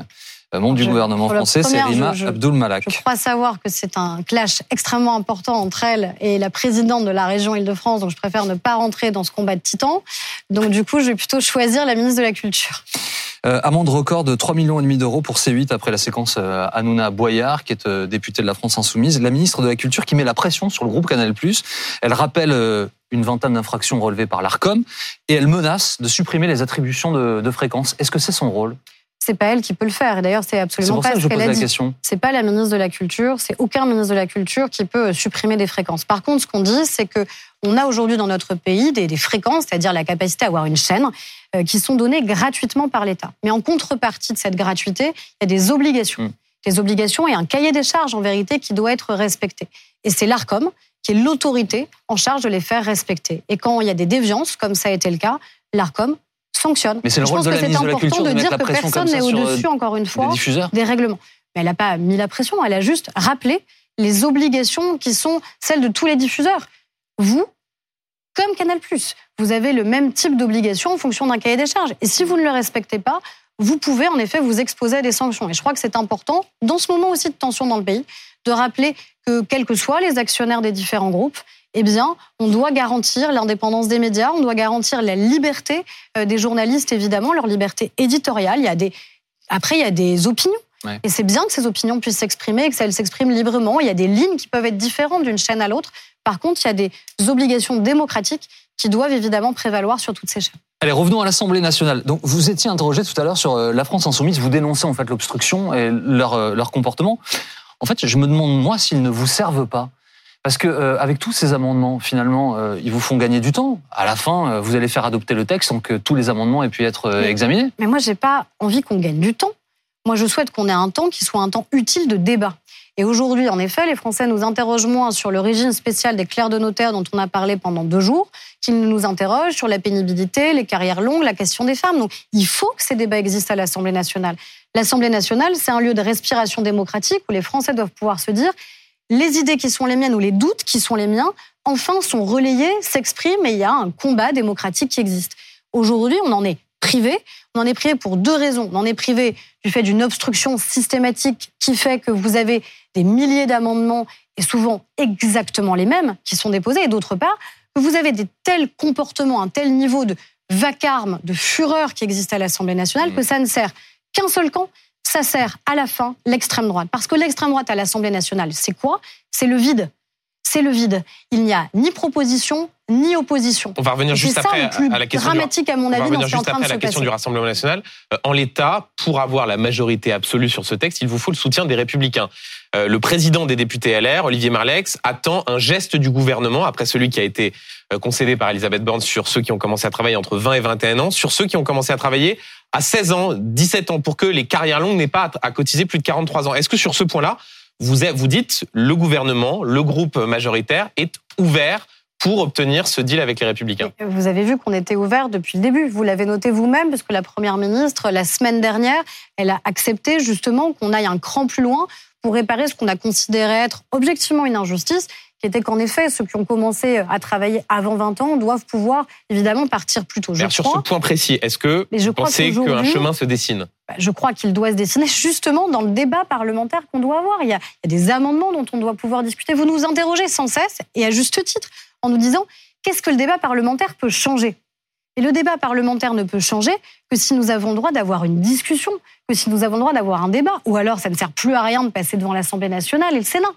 euh, membre du gouvernement français, c'est Rima Abdul Malak. Je crois savoir que c'est un clash extrêmement important entre elle et la présidente de la région Île-de-France, donc je préfère ne pas rentrer dans ce combat de titans. Donc du coup, je vais plutôt choisir la ministre de la Culture. Euh, amende record de 3,5 millions d'euros pour C8 après la séquence euh, Hanouna Boyard, qui est euh, députée de la France Insoumise. La ministre de la Culture qui met la pression sur le groupe Canal+. Elle rappelle une vingtaine d'infractions relevées par l'ARCOM et elle menace de supprimer les attributions de fréquences. Est-ce que c'est son rôle? C'est pas elle qui peut le faire. D'ailleurs, c'est absolument pas ce qu'elle a dit. C'est pas la ministre de la Culture, c'est aucun ministre de la Culture qui peut supprimer des fréquences. Par contre, ce qu'on dit, c'est que on a aujourd'hui dans notre pays des, des fréquences, c'est-à-dire la capacité à avoir une chaîne, euh, qui sont données gratuitement par l'État. Mais en contrepartie de cette gratuité, il y a des obligations. Mm. Des obligations et un cahier des charges, en vérité, qui doit être respecté. Et c'est l'ARCOM qui est l'autorité en charge de les faire respecter. Et quand il y a des déviances, comme ça a été le cas, l'ARCOM sanctionne. Mais c'est le rôle de la ministre de la Culture de, dire que personne n'est au-dessus, encore une fois, des, règlements. Mais elle n'a pas mis la pression, elle a juste rappelé les obligations qui sont celles de tous les diffuseurs. Vous, comme Canal+, vous avez le même type d'obligation en fonction d'un cahier des charges. Et si vous ne le respectez pas, vous pouvez en effet vous exposer à des sanctions. Et je crois que c'est important, dans ce moment aussi de tension dans le pays, de rappeler que quels que soient les actionnaires des différents groupes, eh bien, on doit garantir l'indépendance des médias, on doit garantir la liberté euh, des journalistes, évidemment, leur liberté éditoriale. Il y a des... Après, il y a des opinions. Et c'est bien que ces opinions puissent s'exprimer, que elles s'expriment librement. Il y a des lignes qui peuvent être différentes d'une chaîne à l'autre. Par contre, il y a des obligations démocratiques qui doivent évidemment prévaloir sur toutes ces chaînes. Allez, revenons à l'Assemblée nationale. Donc, vous étiez interrogé tout à l'heure sur euh, la France insoumise. Vous dénoncez en fait l'obstruction et leur, euh, leur comportement. En fait, je me demande moi s'ils ne vous servent pas. Parce que euh, avec tous ces amendements, finalement, euh, ils vous font gagner du temps. À la fin, euh, vous allez faire adopter le texte sans que tous les amendements aient pu être examinés. Mais moi, j'ai pas envie qu'on gagne du temps. Moi, je souhaite qu'on ait un temps qui soit un temps utile de débat. Et aujourd'hui, en effet, les Français nous interrogent moins sur le régime spécial des clercs de notaire dont on a parlé pendant deux jours, qu'ils nous interrogent sur la pénibilité, les carrières longues, la question des femmes. Donc, il faut que ces débats existent à l'Assemblée nationale. L'Assemblée nationale, c'est un lieu de respiration démocratique où les Français doivent pouvoir se dire les idées qui sont les miennes ou les doutes qui sont les miens, enfin, sont relayés, s'expriment et il y a un combat démocratique qui existe. Aujourd'hui, on en est privé. On en est privé pour deux raisons. On en est privé du fait d'une obstruction systématique qui fait que vous avez des milliers d'amendements et souvent exactement les mêmes qui sont déposés. Et d'autre part, que vous avez des tels comportements, un tel niveau de vacarme, de fureur qui existe à l'Assemblée nationale que mmh. ça ne sert qu'un seul camp, ça sert à la fin l'extrême droite. Parce que l'extrême droite à l'Assemblée nationale, c'est quoi? C'est le vide. C'est le vide. Il n'y a ni proposition ni opposition. On va revenir juste après à la question dramatique à mon avis dans juste après à la question du Rassemblement national. Euh, en l'état, pour avoir la majorité absolue sur ce texte, il vous faut le soutien des Républicains. Euh, le président des députés LR, Olivier Marlex, attend un geste du gouvernement après celui qui a été euh, concédé par Elisabeth Borne sur ceux qui ont commencé à travailler entre 20 et 21 ans, sur ceux qui ont commencé à travailler à 16 ans, 17 ans, pour que les carrières longues n'aient pas à cotiser plus de 43 ans. Est-ce que sur ce point-là, vous, vous dites le gouvernement, le groupe majoritaire est ouvert pour obtenir ce deal avec les Républicains? Vous avez vu qu'on était ouvert depuis le début. Vous l'avez noté vous-même, parce que la Première ministre, la semaine dernière, elle a accepté justement qu'on aille un cran plus loin pour réparer ce qu'on a considéré être objectivement une injustice qui était qu'en effet, ceux qui ont commencé à travailler avant 20 ans doivent pouvoir évidemment partir plus tôt. sur ce point précis, est-ce que vous pensez qu'un chemin se dessine? bah, Je crois qu'il doit se dessiner justement dans le débat parlementaire qu'on doit avoir. Il y, a, il y a des amendements dont on doit pouvoir discuter. Vous nous interrogez sans cesse, et à juste titre, en nous disant qu'est-ce que le débat parlementaire peut changer? Et le débat parlementaire ne peut changer que si nous avons le droit d'avoir une discussion, que si nous avons le droit d'avoir un débat. Ou alors, ça ne sert plus à rien de passer devant l'Assemblée nationale et le Sénat.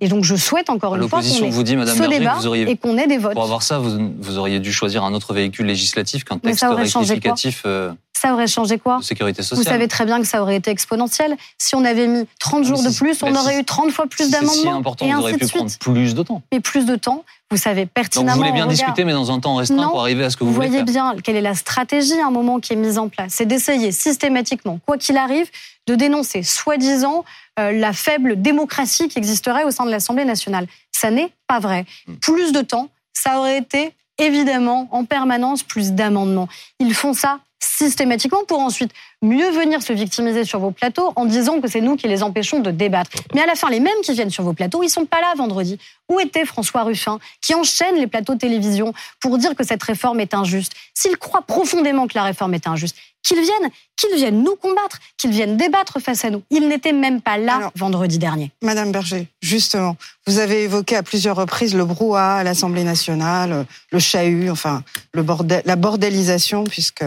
Et donc je souhaite encore une fois qu'on ait vous dit, Madame ce débat et qu'on ait des votes. Pour avoir ça, vous, auriez dû choisir un autre véhicule législatif qu'un texte rectificatif. Euh, ça aurait changé quoi de sécurité sociale. Vous savez très bien que ça aurait été exponentiel. Si on avait mis 30 jours de plus, on aurait eu 30 fois plus d'amendements. C'est important, et vous auriez pu prendre plus de temps. Mais plus de temps, vous savez pertinemment. Donc vous voulez bien discuter, mais dans un temps restreint pour arriver à ce que vous, voulez Vous voyez bien quelle est la stratégie à un moment qui est mise en place. C'est d'essayer systématiquement, quoi qu'il arrive, de dénoncer, soi-disant, euh, la faible démocratie qui existerait au sein de l'Assemblée nationale. Ça n'est pas vrai. Hmm. Plus de temps, ça aurait été évidemment en permanence plus d'amendements. Ils font ça systématiquement pour ensuite mieux venir se victimiser sur vos plateaux en disant que c'est nous qui les empêchons de débattre. Mais à la fin, les mêmes qui viennent sur vos plateaux, ils sont pas là vendredi. Où était François Ruffin qui enchaîne les plateaux de télévision pour dire que cette réforme est injuste? S'il croit profondément que la réforme est injuste, qu'ils viennent, qu'ils viennent nous combattre, qu'ils viennent débattre face à nous. Il n'était même pas là Alors, vendredi dernier. Madame Berger, justement, vous avez évoqué à plusieurs reprises le brouhaha à l'Assemblée nationale, le chahut, enfin le bordel, la bordélisation, puisque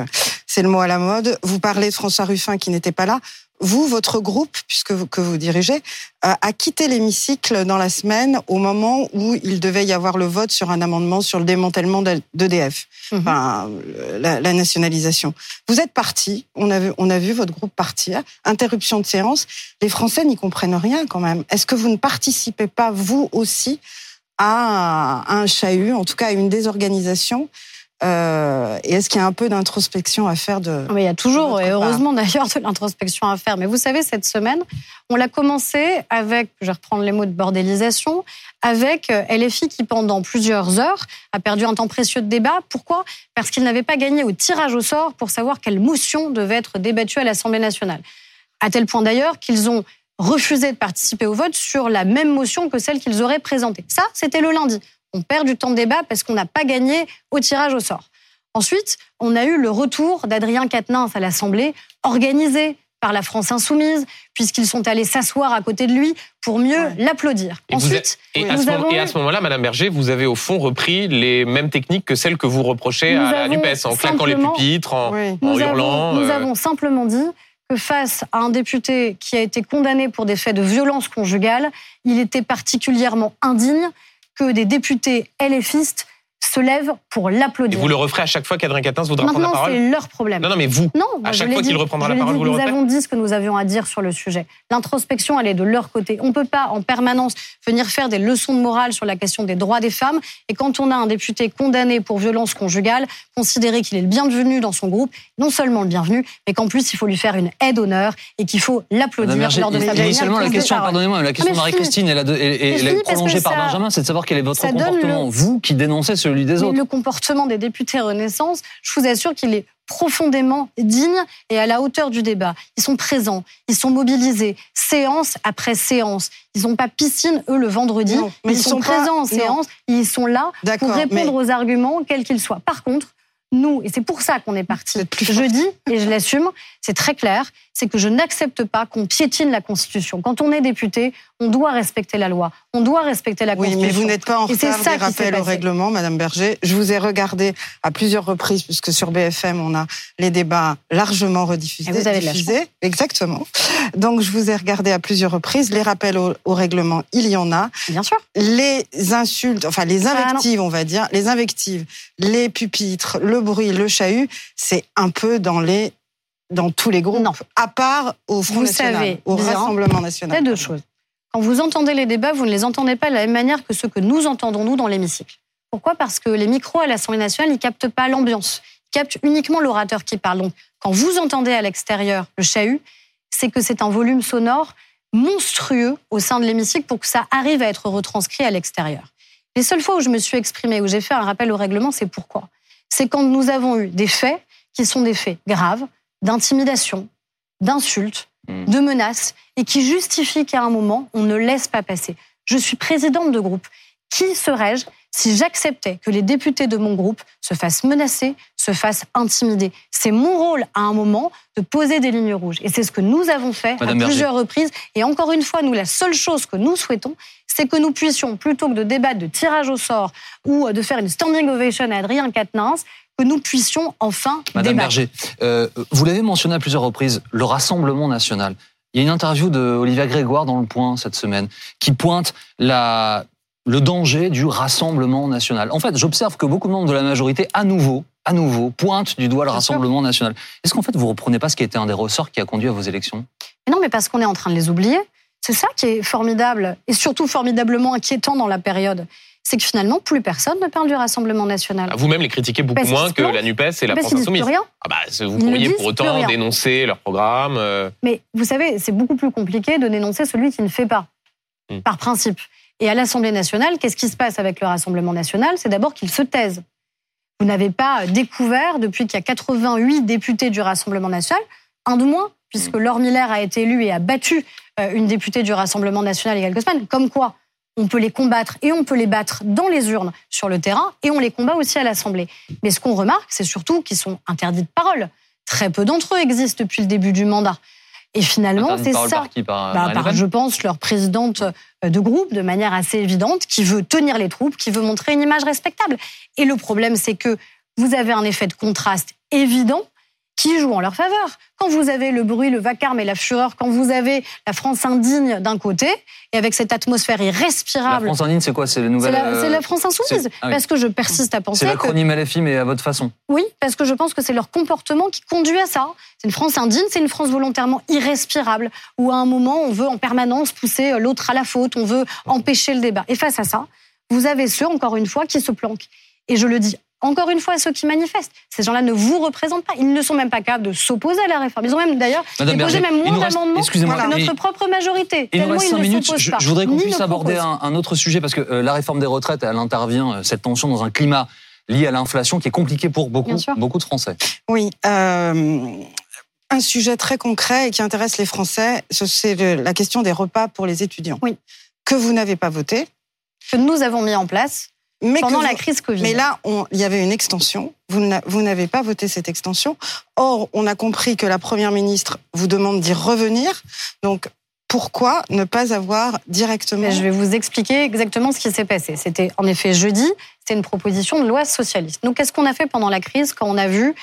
c'est le mot à la mode. Vous parlez de François Ruffin qui n'était pas là. Vous, votre groupe, puisque vous, que vous dirigez, euh, a quitté l'hémicycle dans la semaine au moment où il devait y avoir le vote sur un amendement sur le démantèlement d'EDF, Mhm. enfin la, la nationalisation. Vous êtes parti, on a vu, on a vu votre groupe partir. Interruption de séance. Les Français n'y comprennent rien quand même. Est-ce que vous ne participez pas vous aussi à, à un chahut, en tout cas à une désorganisation euh, Et est-ce qu'il y a un peu d'introspection à faire de Mais il y a toujours, et heureusement d'ailleurs, de l'introspection à faire. Mais vous savez, cette semaine, on l'a commencé avec, je vais reprendre les mots de bordélisation, avec euh, LFI qui, pendant plusieurs heures, a perdu un temps précieux de débat. Pourquoi? Parce qu'il n'avait pas gagné au tirage au sort pour savoir quelle motion devait être débattue à l'Assemblée nationale. À tel point d'ailleurs qu'ils ont refusé de participer au vote sur la même motion que celle qu'ils auraient présentée. Ça, c'était le lundi. On perd du temps de débat parce qu'on n'a pas gagné au tirage au sort. Ensuite, on a eu le retour d'Adrien Quatennens à l'Assemblée, organisé par la France insoumise, puisqu'ils sont allés s'asseoir à côté de lui pour mieux Ouais. l'applaudir. Et, vous Ensuite, êtes- et nous à ce, avons moment- et à ce moment-là, Madame Berger, vous avez au fond repris les mêmes techniques que celles que vous reprochez Nous à la NUPES, en claquant les pupitres, en, Oui. en nous, hurlant. avons, nous euh, avons simplement dit que face à un député qui a été condamné pour des faits de violence conjugale, il était particulièrement indigne que des députés LFistes se lèvent pour Et l'applaudir. vous le referez à chaque fois qu'Adrien Quatennens voudra prendre la Maintenant, parole c'est leur problème. Non, non, mais vous. Non, À chaque fois qu'il reprendra je la parole, dit, vous le Nous avons dit ce que nous avions à dire sur le sujet. L'introspection, elle est de leur côté. On ne peut pas en permanence venir faire des leçons de morale sur la question des droits des femmes. Et quand on a un député condamné pour violence conjugale, considérer qu'il est le bienvenu dans son groupe, non seulement le bienvenu, mais qu'en plus il faut lui faire une aide d'honneur et qu'il faut l'applaudir lors de sa initialement, la question, pardonnez-moi, la question Ah, de mais Marie-Christine, elle, a de- je est prolongée par Benjamin, c'est de savoir quel est votre comportement, vous qui dénoncez celui des Mais le comportement des députés Renaissance, je vous assure qu'il est profondément digne et à la hauteur du débat. Ils sont présents, ils sont mobilisés, séance après séance. Ils n'ont pas piscine, eux, le vendredi. Non, mais ils, ils sont, sont pas- présents en séance, ils sont là pour répondre mais- aux arguments, quels qu'ils soient. Par contre, nous, et c'est pour ça qu'on est parti Vous êtes plus je forte. dis, et je l'assume, c'est très clair, c'est que je n'accepte pas qu'on piétine la Constitution. Quand on est député, on doit respecter la loi, on doit respecter la Oui, Constitution. mais vous n'êtes pas en retard ça des rappels au règlement, Madame Berger. Je vous ai regardé à plusieurs reprises, puisque sur BFM, on a les débats largement rediffusés. Et vous avez diffusés. Exactement. Donc, je vous ai regardé à plusieurs reprises. Les rappels au, au règlement, il y en a. Bien sûr. Les insultes, enfin les Ah, invectives, on va dire, les invectives, les pupitres, le bruit, le chahut, c'est un peu dans les dans tous les groupes, Non. à part au Front Vous National, savez au. Rassemblement Il y National. a deux choses. Quand vous entendez les débats, vous ne les entendez pas de la même manière que ceux que nous entendons, nous, dans l'hémicycle. Pourquoi? Parce que les micros à l'Assemblée nationale, ils captent pas l'ambiance. Ils captent uniquement l'orateur qui parle. Donc, quand vous entendez à l'extérieur le chahut, c'est que c'est un volume sonore monstrueux au sein de l'hémicycle pour que ça arrive à être retranscrit à l'extérieur. Les seules fois où je me suis exprimée, où j'ai fait un rappel au règlement, c'est pourquoi? C'est quand nous avons eu des faits qui sont des faits graves, d'intimidation, d'insultes, Mm. de menaces, et qui justifient qu'à un moment, on ne laisse pas passer. Je suis présidente de groupe. Qui serais-je si j'acceptais que les députés de mon groupe se fassent menacer, se fassent intimider? C'est mon rôle à un moment de poser des lignes rouges. Et c'est ce que nous avons fait Madame à Berger. plusieurs reprises. Et encore une fois, nous, la seule chose que nous souhaitons, c'est que nous puissions, plutôt que de débattre de tirage au sort ou de faire une standing ovation à Adrien Quatennens, que nous puissions enfin Madame débattre. Berger, euh, vous l'avez mentionné à plusieurs reprises, le Rassemblement national. Il y a une interview de Olivia Grégoire dans Le Point cette semaine qui pointe la, le danger du Rassemblement national. En fait, j'observe que beaucoup de membres de la majorité, à nouveau, à nouveau, pointent du doigt le Bien sûr. Rassemblement national. Est-ce qu'en fait, vous reprenez pas ce qui été un des ressorts qui a conduit à vos élections? Mais non, mais parce qu'on est en train de les oublier. C'est ça qui est formidable et surtout formidablement inquiétant dans la période. C'est que finalement, plus personne ne parle du Rassemblement national. Ah, Vous-même les critiquez beaucoup Parce moins que la NUPES et la Parce France disent plus Insoumise. rien. Ah bah, vous pourriez pour autant dénoncer leur programme. euh, Mais vous savez, c'est beaucoup plus compliqué de dénoncer celui qui ne fait pas, Hmm. par principe. Et à l'Assemblée nationale, qu'est-ce qui se passe avec le Rassemblement national? C'est d'abord qu'ils se taisent. Vous n'avez pas découvert, depuis qu'il y a 88 députés du Rassemblement national, un de moins, puisque Laure Miller a été élue et a battu euh, une députée du Rassemblement national il y a quelques semaines. Comme quoi, on peut les combattre et on peut les battre dans les urnes sur le terrain et on les combat aussi à l'Assemblée. Mais ce qu'on remarque, c'est surtout qu'ils sont interdits de parole. Très peu d'entre eux existent depuis le début du mandat. Et finalement, c'est ça. Par qui Par, euh, Bah, par, je pense, leur présidente euh, de groupe, de manière assez évidente, qui veut tenir les troupes, qui veut montrer une image respectable. Et le problème, c'est que vous avez un effet de contraste évident qui joue en leur faveur. Quand vous avez le bruit, le vacarme et la fureur, quand vous avez la France indigne d'un côté, et avec cette atmosphère La irrespirable, France indigne, c'est quoi? C'est c'est la, euh, c'est la France insoumise. c'est- ah oui. Parce que je persiste à C'est penser que l'acronyme LFI, mais à votre façon. oui, parce que je pense que c'est leur comportement qui conduit à ça. C'est une France indigne, c'est une France volontairement irrespirable, où à un moment, on veut en permanence pousser l'autre à la faute, on veut empêcher le débat. Et face à ça, vous avez ceux, encore une fois, qui se planquent. Et je le dis encore une fois à ceux qui manifestent, ces gens-là ne vous représentent pas. Ils ne sont même pas capables de s'opposer à la réforme. Ils ont même d'ailleurs déposé même moins d'amendements que notre propre majorité. Il nous reste minutes. Je, voudrais qu'on puisse aborder un, un autre sujet parce que euh, la réforme des retraites, elle intervient, euh, cette tension, dans un climat lié à l'inflation qui est compliqué pour beaucoup, beaucoup de Français. Oui. euh, un sujet très concret et qui intéresse les Français, ce- c'est le- la question des repas pour les étudiants. Oui. Que vous n'avez pas voté, Que nous avons mis en place mais pendant la crise Covid. Mais là, il y avait une extension. Vous n'a- vous n'avez pas voté cette extension. Or, on a compris que la première ministre vous demande d'y revenir. Donc, pourquoi ne pas avoir directement je vais vous expliquer exactement ce qui s'est passé. C'était en effet jeudi, c'était une proposition de loi socialiste. Donc qu'est-ce qu'on a fait pendant la crise quand on a vu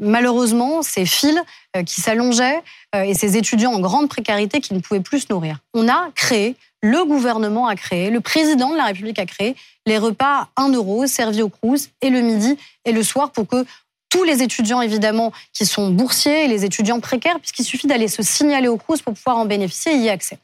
malheureusement ces fils euh, qui s'allongeaient euh, et ces étudiants en grande précarité qui ne pouvaient plus se nourrir? On a créé, le gouvernement a créé, le président de la République a créé les repas à 1 euro servis au Crous et le midi et le soir pour que tous les étudiants, évidemment, qui sont boursiers et les étudiants précaires, puisqu'il suffit d'aller se signaler au Crous pour pouvoir en bénéficier et y accès.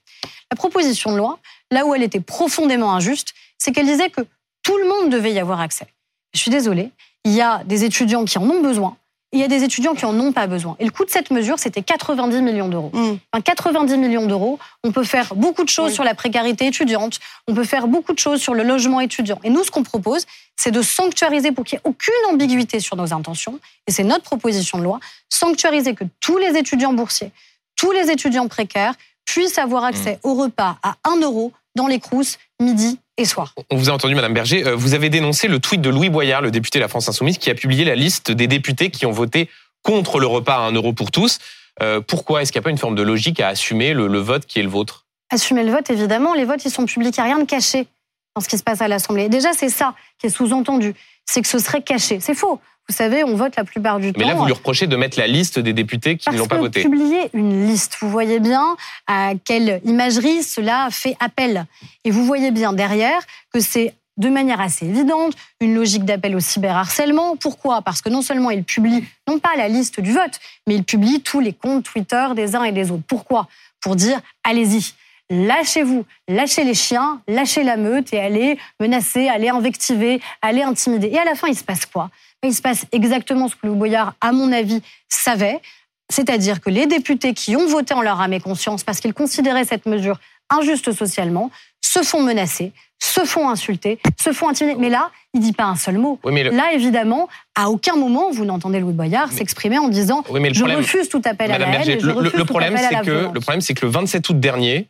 La proposition de loi, là où elle était profondément injuste, c'est qu'elle disait que tout le monde devait y avoir accès. Je suis désolée, il y a des étudiants qui en ont besoin, il y a des étudiants qui en ont pas besoin. Et le coût de cette mesure, c'était 90 millions d'euros. Hum. Enfin, 90 millions d'euros, on peut faire beaucoup de choses Oui. sur la précarité étudiante, on peut faire beaucoup de choses sur le logement étudiant. Et nous, ce qu'on propose, c'est de sanctuariser pour qu'il n'y ait aucune ambiguïté sur nos intentions, et c'est notre proposition de loi, sanctuariser que tous les étudiants boursiers, tous les étudiants précaires puissent avoir accès au repas à 1 euro dans les crousses midi et soir. On vous a entendu, Madame Berger. euh, Vous avez dénoncé le tweet de Louis Boyard, le député de la France Insoumise, qui a publié la liste des députés qui ont voté contre le repas à 1 euro pour tous. Euh, pourquoi Est-ce qu'il n'y a pas une forme de logique à assumer le, le vote qui est le vôtre? Assumer le vote, évidemment, les votes, ils sont publics, il n'y a rien de caché dans ce qui se passe à l'Assemblée. Déjà, c'est ça qui est sous-entendu, c'est que ce serait caché. C'est faux. Vous savez, on vote la plupart du Mais temps. là, vous lui reprochez de mettre la liste des députés qui ne l'ont pas voté. publier une liste, vous voyez bien à quelle imagerie cela fait appel. Et vous voyez bien derrière que c'est de manière assez évidente une logique d'appel au cyberharcèlement. Pourquoi? Parce que non seulement il publie, non pas la liste du vote, mais il publie tous les comptes Twitter des uns et des autres. Pourquoi? Pour dire, allez-y. Lâchez-vous, lâchez les chiens, lâchez la meute et allez menacer, allez invectiver, allez intimider. Et à la fin, il se passe quoi? Il se passe exactement ce que Louis Boyard, à mon avis, savait, c'est-à-dire que les députés qui ont voté en leur âme et conscience parce qu'ils considéraient cette mesure injuste socialement se font menacer, se font insulter, se font intimider. Mais là, il dit pas un seul mot. Oui, le, Là, évidemment, à aucun moment vous n'entendez Louis Boyard s'exprimer en disant oui, mais le je problème, refuse tout appel à la haine. Le, le- le problème, c'est que le problème, c'est que le 27 août dernier,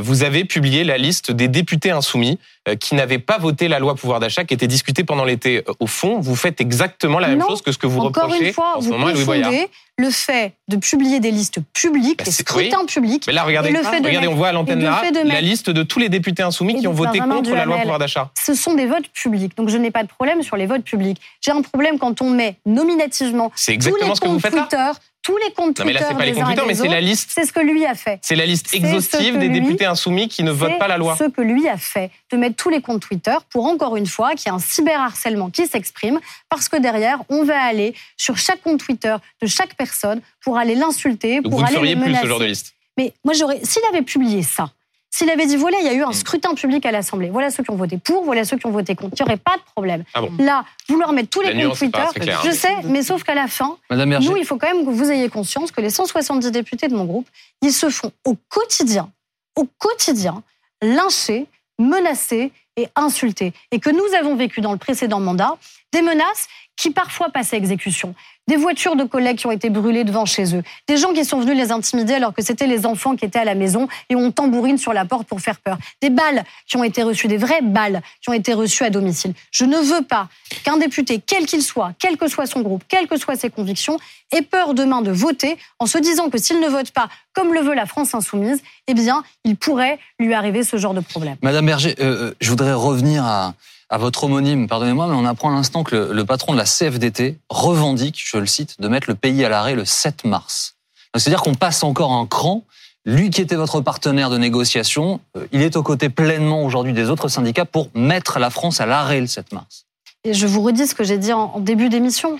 vous avez publié la liste des députés insoumis euh, qui n'avaient pas voté la loi pouvoir d'achat qui était discutée pendant l'été. Euh, Au fond, vous faites exactement la même Non. chose que ce que vous Encore reprochez une fois, en ce vous moment Louis Boyard. le fait de publier des listes publiques, Bah, des scrutins publics, Mais là, regardez, le fait de regardez, mettre- on voit à l'antenne là la liste de tous les députés insoumis qui ont voté contre la loi pouvoir d'achat. ce sont des votes publics. Donc je n'ai pas de problème sur les votes publics. J'ai un problème quand on met nominativement C'est tous exactement les ce que vous comptes. Twitter, tous les comptes Non, mais là, Twitter c'est pas les comptes Twitter, mais c'est la liste. C'est ce que lui a fait. C'est la liste exhaustive des lui- députés insoumis qui ne votent pas la loi. C'est ce que lui a fait, de mettre tous les comptes Twitter pour encore une fois qu'il y ait un cyberharcèlement qui s'exprime, parce que derrière, on va aller sur chaque compte Twitter de chaque personne pour aller l'insulter, pour vous ne aller feriez le plus menacer. ce genre de liste. Mais moi, j'aurais, s'il avait publié ça, S'il avait dit voilà, il y a eu un Mm. scrutin public à l'Assemblée. Voilà ceux qui ont voté pour, voilà ceux qui ont voté contre. Il n'y aurait pas de problème. Ah bon. Là, vouloir mettre tous La les comptes nuance, c'est pas Twitter, clair, je hein. sais, mais sauf qu'à la fin, Madame Berger, nous, il faut quand même que vous ayez conscience que les 170 députés de mon groupe, ils se font au quotidien, au quotidien, lyncher, menacer et insulter. Et que nous avons vécu dans le précédent mandat des menaces qui parfois passent à exécution. Des voitures de collègues qui ont été brûlées devant chez eux. Des gens qui sont venus les intimider alors que c'était les enfants qui étaient à la maison et on tambourine sur la porte pour faire peur. Des balles qui ont été reçues, des vraies balles qui ont été reçues à domicile. Je ne veux pas qu'un député, quel qu'il soit, quel que soit son groupe, quelles que soient ses convictions, ait peur demain de voter en se disant que s'il ne vote pas comme le veut la France insoumise, eh bien, il pourrait lui arriver ce genre de problème. Madame Berger, euh, euh, je voudrais revenir à, à votre homonyme. Pardonnez-moi, mais on apprend à l'instant que le, patron de la CFDT revendique, je le cite, de mettre le pays à l'arrêt le 7 mars. C'est-à-dire qu'on passe encore un cran. Lui qui était votre partenaire de négociation, euh, il est aux côtés pleinement aujourd'hui des autres syndicats pour mettre la France à l'arrêt le 7 mars. Et je vous redis ce que j'ai dit en début d'émission.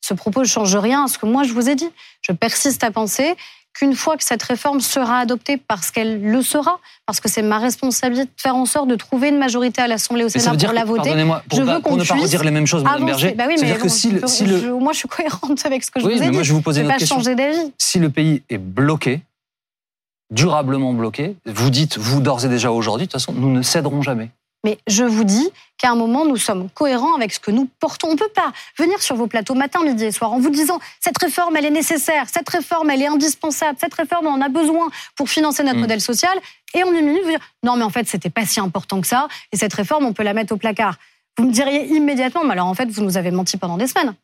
Ce propos ne change rien à ce que moi je vous ai dit. Je persiste à penser qu'une fois que cette réforme sera adoptée, parce qu'elle le sera, parce que c'est ma responsabilité de faire en sorte de trouver une majorité à l'Assemblée au Sénat pour la voter. pour, je veux pour qu'on ne pas redire les mêmes choses, Madame. Berger, Bah oui, mais que si, le, je- si le- je- moi je suis cohérente avec ce que je Oui, vous ai mais dit. moi je vais vous poser je une pas question. changer d'avis. Si le pays est bloqué, durablement bloqué, vous dites, vous d'ores et déjà aujourd'hui, de toute façon, nous ne céderons jamais. Mais je vous dis qu'à un moment, nous sommes cohérents avec ce que nous portons. On ne peut pas venir sur vos plateaux matin, midi et soir en vous disant cette réforme, elle est nécessaire, cette réforme, elle est indispensable, cette réforme, on en a besoin pour financer notre Mm. modèle social. Et en une minute, vous dire non, mais en fait, c'était pas si important que ça. Et cette réforme, on peut la mettre au placard. Vous me diriez immédiatement, mais alors en fait, vous nous avez menti pendant des semaines.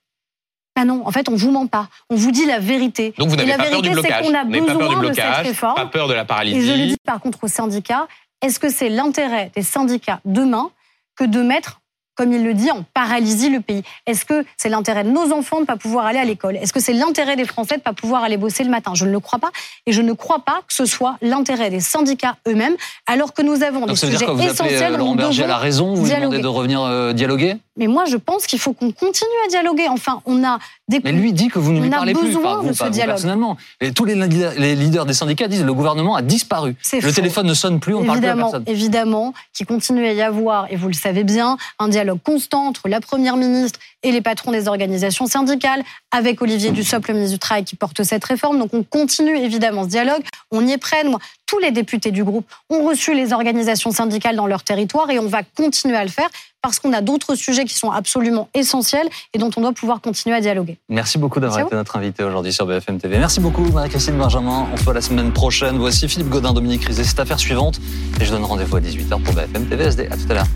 Ah non, en fait, on vous ment pas. On vous dit la vérité. Donc vous n'avez la pas peur du vérité, c'est blocage. qu'on a n'avez pas peur du besoin de cette blocage, réforme. pas peur de la Et je le dis paralysie. par contre aux syndicats, est-ce que c'est l'intérêt des syndicats demain que de mettre, comme il le dit, en paralysie le pays? Est-ce que c'est l'intérêt de nos enfants de ne pas pouvoir aller à l'école? Est-ce que c'est l'intérêt des Français de ne pas pouvoir aller bosser le matin? Je ne le crois pas. Et je ne crois pas que ce soit l'intérêt des syndicats eux-mêmes, alors que nous avons des Donc sujets que vous appelez essentiels Laurent Berger à la raison, vous lui demandez de revenir euh, dialoguer? Mais moi, je pense qu'il faut qu'on continue à dialoguer. Enfin, on a des... Mais lui dit que vous ne lui parlez plus, besoin pas de vous, ce pas vous dialogue. personnellement. Et tous les leaders, les leaders des syndicats disent que le gouvernement a disparu. Le faux. téléphone ne sonne plus, on ne parle plus à évidemment, personne. évidemment, qu'il continue à y avoir, et vous le savez bien, un dialogue constant entre la Première ministre et les patrons des organisations syndicales, avec Olivier Dussopt, le ministre du Travail, qui porte cette réforme. Donc on continue évidemment ce dialogue, on y est prêt. Moi, tous les députés du groupe ont reçu les organisations syndicales dans leur territoire et on va continuer à le faire parce qu'on a d'autres sujets qui sont absolument essentiels et dont on doit pouvoir continuer à dialoguer. Merci beaucoup d'avoir été notre invité aujourd'hui sur BFM TV. Merci beaucoup, Marie-Christine Benjamin. On se voit la semaine prochaine. Voici Philippe Godin, Dominique Rizet. C'est affaire suivante. Et je donne rendez-vous à 18h pour BFM TV SD. À tout à l'heure.